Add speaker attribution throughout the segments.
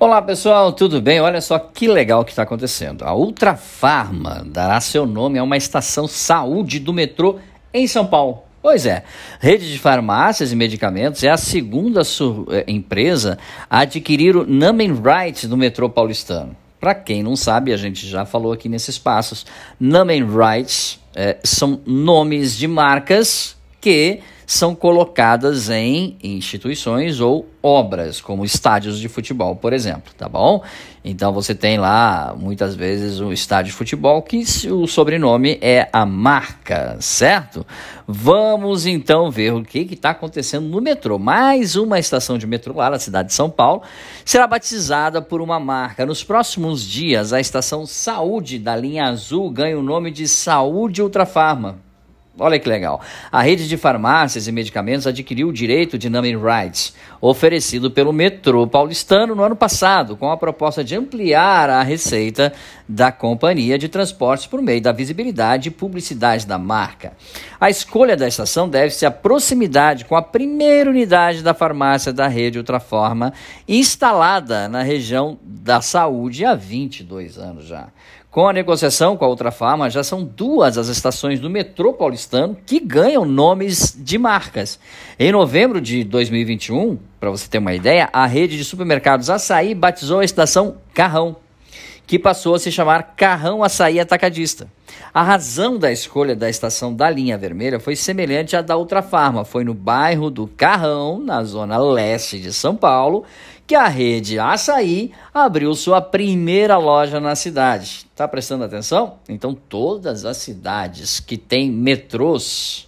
Speaker 1: Olá pessoal, tudo bem? Olha só que legal que está acontecendo. A Ultrafarma dará seu nome a uma estação saúde do metrô em São Paulo. Pois é, rede de farmácias e medicamentos é a segunda eh, empresa a adquirir o naming rights do metrô paulistano. Para quem não sabe, a gente já falou aqui nesses passos, naming rights é, são nomes de marcas que são colocadas em instituições ou obras, como estádios de futebol, por exemplo, tá bom? Então você tem lá muitas vezes um estádio de futebol que o sobrenome é a marca, certo? Vamos então ver o que está acontecendo no metrô. Mais uma estação de metrô lá na cidade de São Paulo será batizada por uma marca. Nos próximos dias, a estação Saúde da linha azul ganha o nome de Saúde Ultrafarma. Olha que legal. A rede de farmácias e medicamentos adquiriu o direito de naming rights, oferecido pelo metrô paulistano no ano passado, com a proposta de ampliar a receita da companhia de transportes por meio da visibilidade e publicidade da marca. A escolha da estação deve-se à proximidade com a primeira unidade da farmácia da rede Ultraforma, instalada na região da saúde há 22 anos já. Com a negociação com a Ultrafarma, já são duas as estações do metrô paulistano que ganham nomes de marcas. Em novembro de 2021, para você ter uma ideia, a rede de supermercados Açaí batizou a estação Carrão, que passou a se chamar Carrão Açaí Atacadista. A razão da escolha da estação da linha vermelha foi semelhante à da Ultrafarma. Foi no bairro do Carrão, na zona leste de São Paulo, que a rede Açaí abriu sua primeira loja na cidade. Tá prestando atenção? Então, todas as cidades que têm metrôs,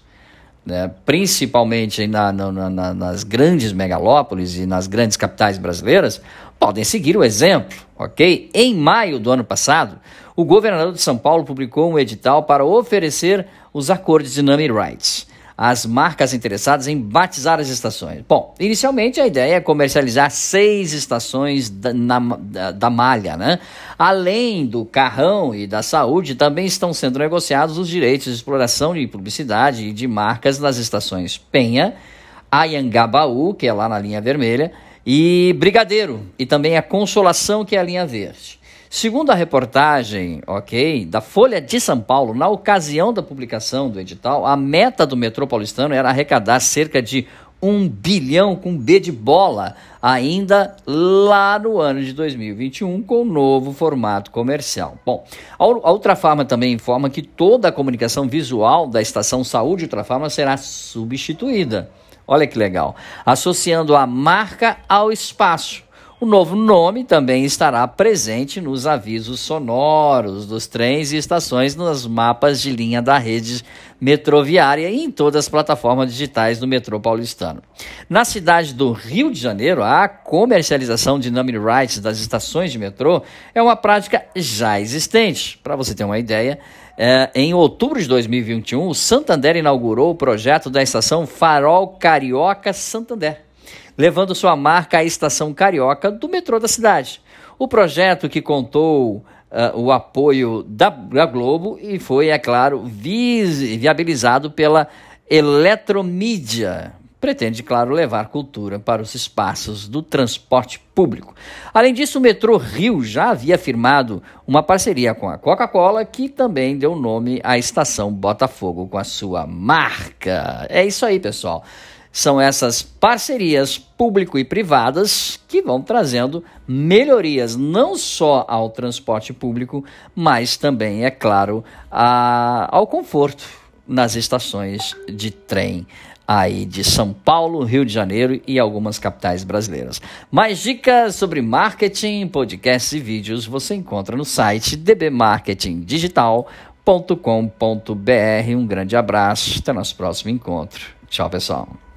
Speaker 1: né, principalmente na, na, na, nas grandes megalópolis e nas grandes capitais brasileiras, podem seguir o exemplo, ok? Em maio do ano passado, o governador de São Paulo publicou um edital para oferecer os acordos de naming rights as marcas interessadas em batizar as estações. Bom, inicialmente a ideia é comercializar seis estações da, na, da, da, malha, né? Além do carrão e da saúde, também estão sendo negociados os direitos de exploração de publicidade e de marcas nas estações Penha, Ayangabaú, que é lá na linha vermelha, e Brigadeiro, e também a Consolação, que é a linha verde. Segundo a reportagem, ok, da Folha de São Paulo, na ocasião da publicação do edital, a meta do metrô paulistano era arrecadar cerca de um bilhão com B de bola, ainda lá no ano de 2021, com o novo formato comercial. Bom, a Ultrafarma também informa que toda a comunicação visual da estação Saúde Ultrafarma será substituída. Olha que legal. Associando a marca ao espaço o novo nome também estará presente nos avisos sonoros dos trens e estações nos mapas de linha da rede metroviária e em todas as plataformas digitais do metrô paulistano. Na cidade do Rio de Janeiro, a comercialização de naming rights das estações de metrô é uma prática já existente. Para você ter uma ideia, é, em outubro de 2021, o Santander inaugurou o projeto da estação Farol Carioca Santander levando sua marca à estação carioca do metrô da cidade. O projeto que contou uh, o apoio da, da, Globo e foi, é claro, vi viabilizado pela Eletromídia. Pretende, claro, levar cultura para os espaços do transporte público. Além disso, o Metrô Rio já havia firmado uma parceria com a Coca-Cola, que também deu nome à estação Botafogo com a sua marca. É isso aí, pessoal. São essas parcerias público e privadas que vão trazendo melhorias não só ao transporte público, mas também, é claro, a, ao conforto nas estações de trem aí de São Paulo, Rio de Janeiro e algumas capitais brasileiras. Mais dicas sobre marketing, podcasts e vídeos você encontra no site dbmarketingdigital.com.br. Um grande abraço, até nosso próximo encontro. Tchau, pessoal.